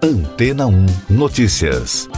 Antena 1 Notícias.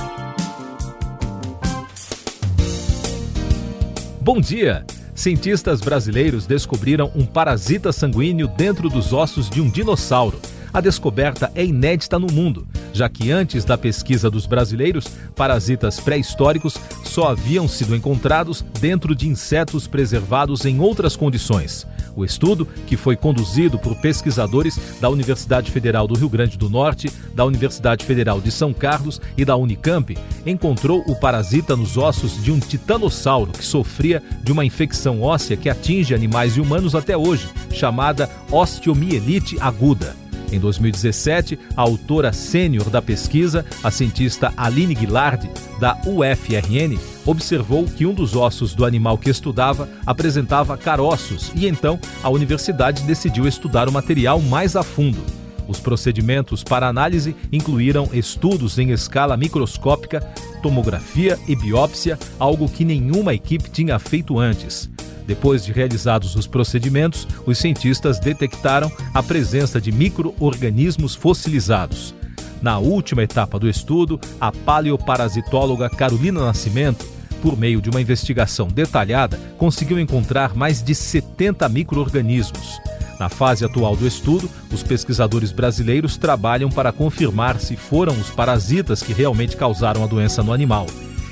Bom dia! Cientistas brasileiros descobriram um parasita sanguíneo dentro dos ossos de um dinossauro. A descoberta é inédita no mundo, já que antes da pesquisa dos brasileiros, parasitas pré-históricos só haviam sido encontrados dentro de insetos preservados em outras condições. O estudo, que foi conduzido por pesquisadores da Universidade Federal do Rio Grande do Norte, da Universidade Federal de São Carlos e da Unicamp, encontrou o parasita nos ossos de um titanossauro que sofria de uma infecção óssea que atinge animais e humanos até hoje, chamada osteomielite aguda. Em 2017, a autora sênior da pesquisa, a cientista Aline Guilard, da UFRN, observou que um dos ossos do animal que estudava apresentava caroços e então a universidade decidiu estudar o material mais a fundo. Os procedimentos para análise incluíram estudos em escala microscópica, tomografia e biópsia, algo que nenhuma equipe tinha feito antes. Depois de realizados os procedimentos, os cientistas detectaram a presença de micro-organismos fossilizados. Na última etapa do estudo, a paleoparasitóloga Carolina Nascimento, por meio de uma investigação detalhada, conseguiu encontrar mais de 70 micro-organismos. Na fase atual do estudo, os pesquisadores brasileiros trabalham para confirmar se foram os parasitas que realmente causaram a doença no animal.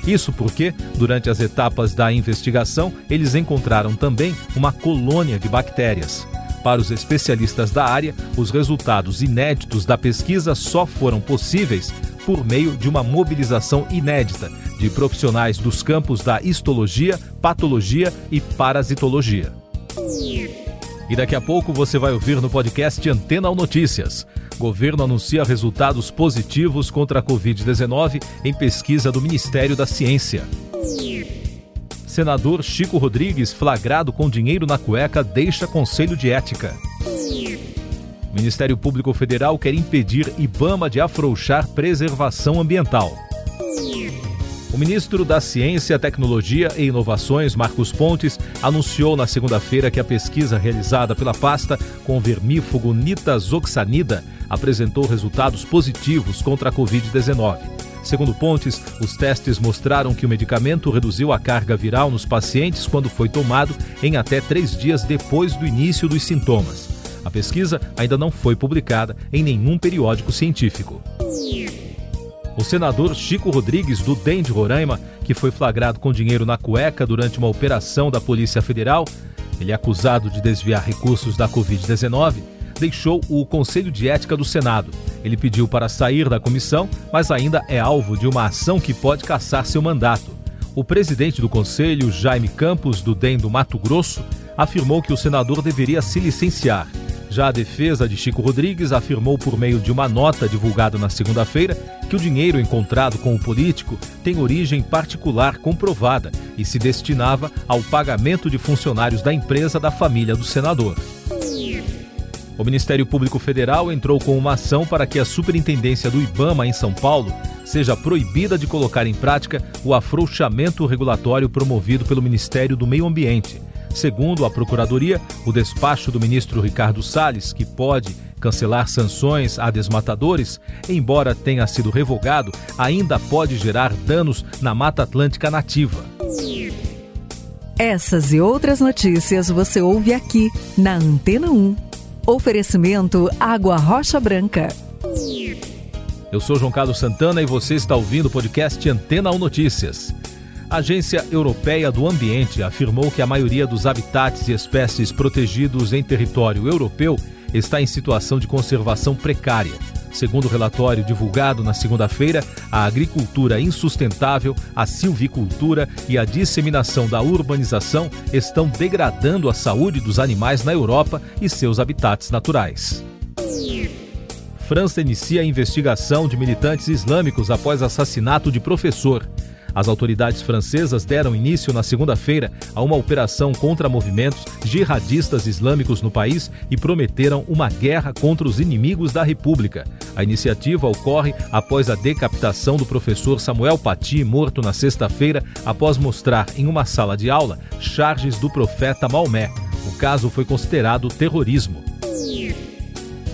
Isso porque, durante as etapas da investigação, eles encontraram também uma colônia de bactérias. Para os especialistas da área, os resultados inéditos da pesquisa só foram possíveis por meio de uma mobilização inédita de profissionais dos campos da histologia, patologia e parasitologia. E daqui a pouco você vai ouvir no podcast Antena ou Notícias. Governo anuncia resultados positivos contra a Covid-19 em pesquisa do Ministério da Ciência. Senador Chico Rodrigues, flagrado com dinheiro na cueca, deixa Conselho de Ética. Ministério Público Federal quer impedir Ibama de afrouxar preservação ambiental. Ministro da Ciência, Tecnologia e Inovações, Marcos Pontes, anunciou na segunda-feira que a pesquisa realizada pela pasta com vermífugo nitazoxanida apresentou resultados positivos contra a Covid-19. Segundo Pontes, os testes mostraram que o medicamento reduziu a carga viral nos pacientes quando foi tomado em até três dias depois do início dos sintomas. A pesquisa ainda não foi publicada em nenhum periódico científico. O senador Chico Rodrigues, do DEM de Roraima, que foi flagrado com dinheiro na cueca durante uma operação da Polícia Federal, ele é acusado de desviar recursos da Covid-19, deixou o Conselho de Ética do Senado. Ele pediu para sair da comissão, mas ainda é alvo de uma ação que pode caçar seu mandato. O presidente do Conselho, Jaime Campos, do DEM do Mato Grosso, afirmou que o senador deveria se licenciar. Já a defesa de Chico Rodrigues afirmou por meio de uma nota divulgada na segunda-feira que o dinheiro encontrado com o político tem origem particular comprovada e se destinava ao pagamento de funcionários da empresa da família do senador. O Ministério Público Federal entrou com uma ação para que a Superintendência do IBAMA em São Paulo seja proibida de colocar em prática o afrouxamento regulatório promovido pelo Ministério do Meio Ambiente. Segundo a Procuradoria, o despacho do ministro Ricardo Salles, que pode cancelar sanções a desmatadores, embora tenha sido revogado, ainda pode gerar danos na Mata Atlântica nativa. Essas e outras notícias você ouve aqui na Antena 1. Oferecimento Água Rocha Branca. Eu sou João Carlos Santana e você está ouvindo o podcast Antena 1 Notícias. A Agência Europeia do Ambiente afirmou que a maioria dos habitats e espécies protegidos em território europeu está em situação de conservação precária. Segundo o relatório divulgado na segunda-feira, a agricultura insustentável, a silvicultura e a disseminação da urbanização estão degradando a saúde dos animais na Europa e seus habitats naturais. França inicia a investigação de militantes islâmicos após assassinato de professor. As autoridades francesas deram início na segunda-feira a uma operação contra movimentos jihadistas islâmicos no país e prometeram uma guerra contra os inimigos da República. A iniciativa ocorre após a decapitação do professor Samuel Paty, morto na sexta-feira após mostrar em uma sala de aula charges do profeta Maomé. O caso foi considerado terrorismo.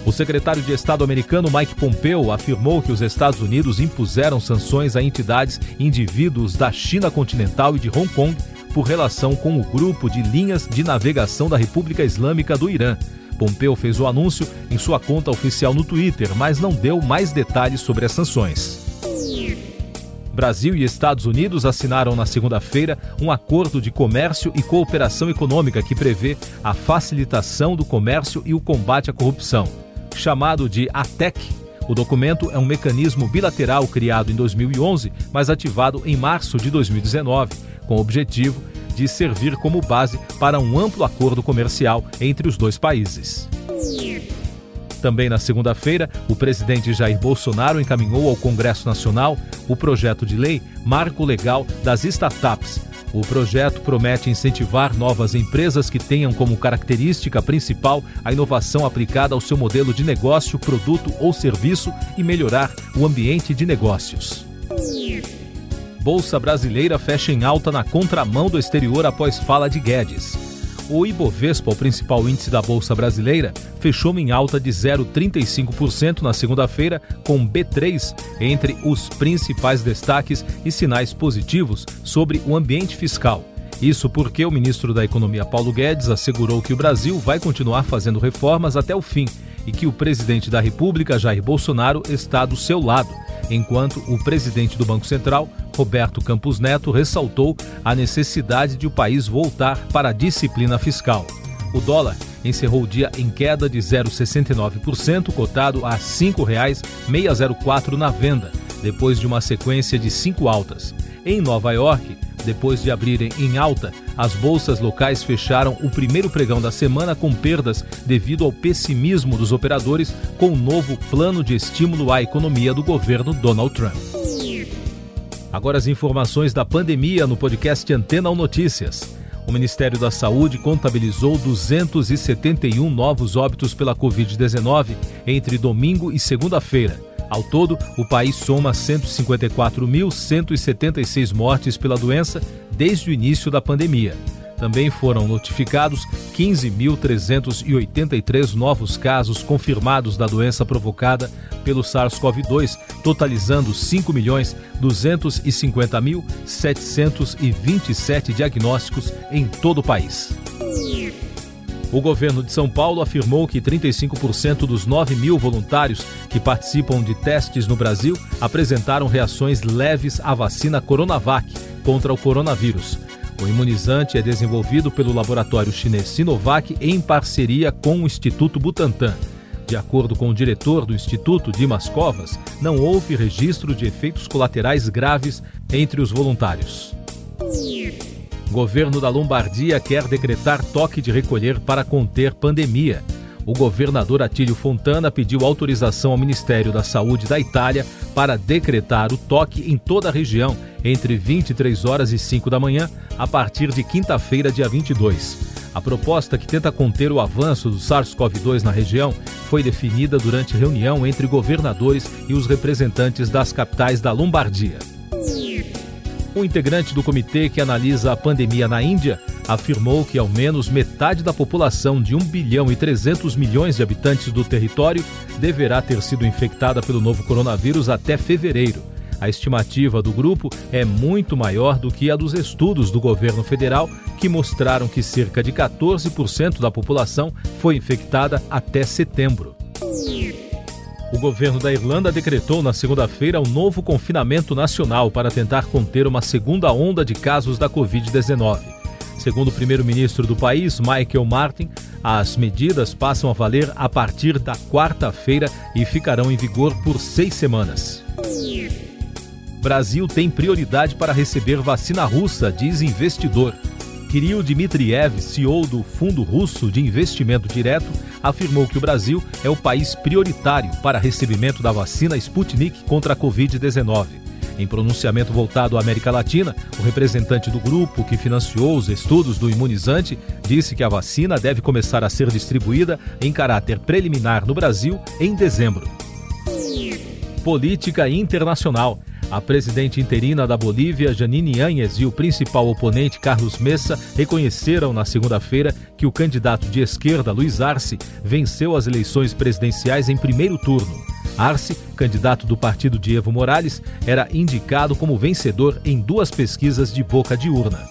O secretário de Estado americano Mike Pompeo afirmou que os Estados Unidos impuseram sanções a entidades e indivíduos da China continental e de Hong Kong por relação com o grupo de linhas de navegação da República Islâmica do Irã. Pompeo fez o anúncio em sua conta oficial no Twitter, mas não deu mais detalhes sobre as sanções. Brasil e Estados Unidos assinaram na segunda-feira um acordo de comércio e cooperação econômica que prevê a facilitação do comércio e o combate à corrupção. Chamado de ATEC, o documento é um mecanismo bilateral criado em 2011, mas ativado em março de 2019, com o objetivo de servir como base para um amplo acordo comercial entre os dois países. Também na segunda-feira, o presidente Jair Bolsonaro encaminhou ao Congresso Nacional o projeto de lei Marco Legal das Startups. O projeto promete incentivar novas empresas que tenham como característica principal a inovação aplicada ao seu modelo de negócio, produto ou serviço e melhorar o ambiente de negócios. Bolsa brasileira fecha em alta na contramão do exterior após fala de Guedes. O Ibovespa, o principal índice da Bolsa Brasileira, fechou em alta de 0,35% na segunda-feira, com B3 entre os principais destaques e sinais positivos sobre o ambiente fiscal. Isso porque o ministro da Economia Paulo Guedes assegurou que o Brasil vai continuar fazendo reformas até o fim e que o presidente da República, Jair Bolsonaro, está do seu lado, enquanto o presidente do Banco Central, Roberto Campos Neto, ressaltou a necessidade de o país voltar para a disciplina fiscal. O dólar encerrou o dia em queda de 0,69%, cotado a R$ 5,604 na venda, depois de uma sequência de cinco altas. Em Nova York, depois de abrirem em alta, as bolsas locais fecharam o primeiro pregão da semana com perdas devido ao pessimismo dos operadores com o novo plano de estímulo à economia do governo Donald Trump. Agora as informações da pandemia no podcast Antena ou Notícias. O Ministério da Saúde contabilizou 271 novos óbitos pela Covid-19 entre domingo e segunda-feira. Ao todo, o país soma 154.176 mortes pela doença desde o início da pandemia. Também foram notificados 15.383 novos casos confirmados da doença provocada pelo SARS-CoV-2, totalizando 5.250.727 diagnósticos em todo o país. O governo de São Paulo afirmou que 35% dos 9 mil voluntários que participam de testes no Brasil apresentaram reações leves à vacina Coronavac contra o coronavírus. O imunizante é desenvolvido pelo laboratório chinês Sinovac em parceria com o Instituto Butantan. De acordo com o diretor do Instituto, Dimas Covas, não houve registro de efeitos colaterais graves entre os voluntários. Governo da Lombardia quer decretar toque de recolher para conter pandemia. O governador Atílio Fontana pediu autorização ao Ministério da Saúde da Itália para decretar o toque em toda a região entre 23 horas e 5 da manhã, a partir de quinta-feira, dia 22. A proposta que tenta conter o avanço do SARS-CoV-2 na região foi definida durante reunião entre governadores e os representantes das capitais da Lombardia. Um integrante do comitê que analisa a pandemia na Índia afirmou que ao menos metade da população de 1 bilhão e 300 milhões de habitantes do território deverá ter sido infectada pelo novo coronavírus até fevereiro. A estimativa do grupo é muito maior do que a dos estudos do governo federal, que mostraram que cerca de 14% da população foi infectada até setembro. O governo da Irlanda decretou na segunda-feira um novo confinamento nacional para tentar conter uma segunda onda de casos da Covid-19. Segundo o primeiro-ministro do país, Michael Martin, as medidas passam a valer a partir da quarta-feira e ficarão em vigor por seis semanas. Brasil tem prioridade para receber vacina russa, diz investidor. Kirill Dmitriev, CEO do Fundo Russo de Investimento Direto, afirmou que o Brasil é o país prioritário para recebimento da vacina Sputnik contra a Covid-19. Em pronunciamento voltado à América Latina, o representante do grupo que financiou os estudos do imunizante disse que a vacina deve começar a ser distribuída em caráter preliminar no Brasil em dezembro. Política internacional. A presidente interina da Bolívia, Janine Áñez, e o principal oponente, Carlos Messa, reconheceram na segunda-feira que o candidato de esquerda, Luiz Arce, venceu as eleições presidenciais em primeiro turno. Arce, candidato do partido de Evo Morales, era indicado como vencedor em duas pesquisas de boca de urna.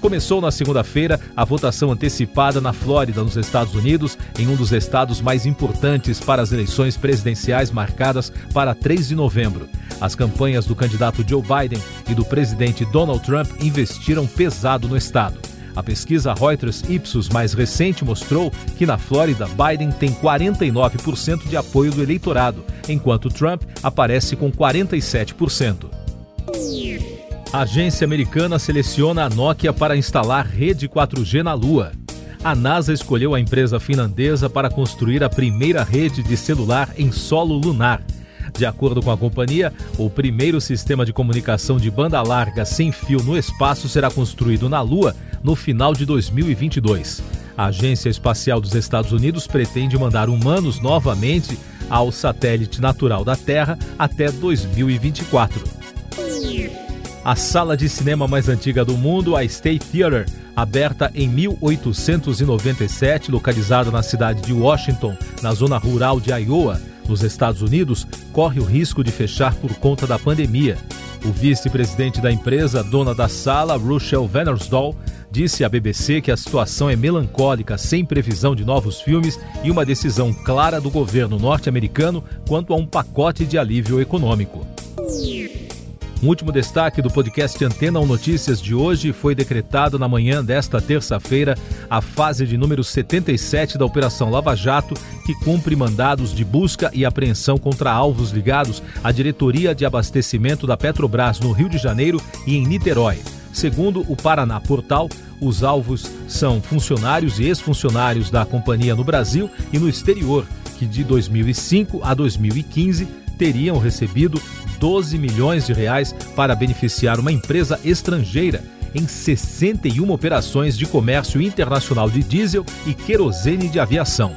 Começou na segunda-feira a votação antecipada na Flórida, nos Estados Unidos, em um dos estados mais importantes para as eleições presidenciais marcadas para 3 de novembro. As campanhas do candidato Joe Biden e do presidente Donald Trump investiram pesado no estado. A pesquisa Reuters Ipsos mais recente mostrou que na Flórida Biden tem 49% de apoio do eleitorado, enquanto Trump aparece com 47%. A agência americana seleciona a Nokia para instalar rede 4G na Lua. A NASA escolheu a empresa finlandesa para construir a primeira rede de celular em solo lunar. De acordo com a companhia, o primeiro sistema de comunicação de banda larga sem fio no espaço será construído na Lua no final de 2022. A Agência Espacial dos Estados Unidos pretende mandar humanos novamente ao satélite natural da Terra até 2024. A sala de cinema mais antiga do mundo, a State Theater, aberta em 1897, localizada na cidade de Washington, na zona rural de Iowa, nos Estados Unidos, corre o risco de fechar por conta da pandemia. O vice-presidente da empresa, dona da sala, Rochelle Vannersdal, disse à BBC que a situação é melancólica, sem previsão de novos filmes e uma decisão clara do governo norte-americano quanto a um pacote de alívio econômico. Um último destaque do podcast Antena 1 Notícias de hoje foi decretado na manhã desta terça-feira a fase de número 77 da Operação Lava Jato, que cumpre mandados de busca e apreensão contra alvos ligados à diretoria de abastecimento da Petrobras no Rio de Janeiro e em Niterói. Segundo o Paraná Portal, os alvos são funcionários e ex-funcionários da companhia no Brasil e no exterior, que de 2005 a 2015 teriam recebido 12 milhões de reais para beneficiar uma empresa estrangeira em 61 operações de comércio internacional de diesel e querosene de aviação.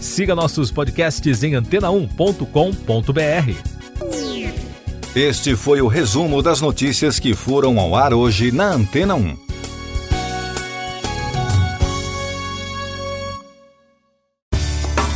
Siga nossos podcasts em antena1.com.br. Este foi o resumo das notícias que foram ao ar hoje na Antena 1.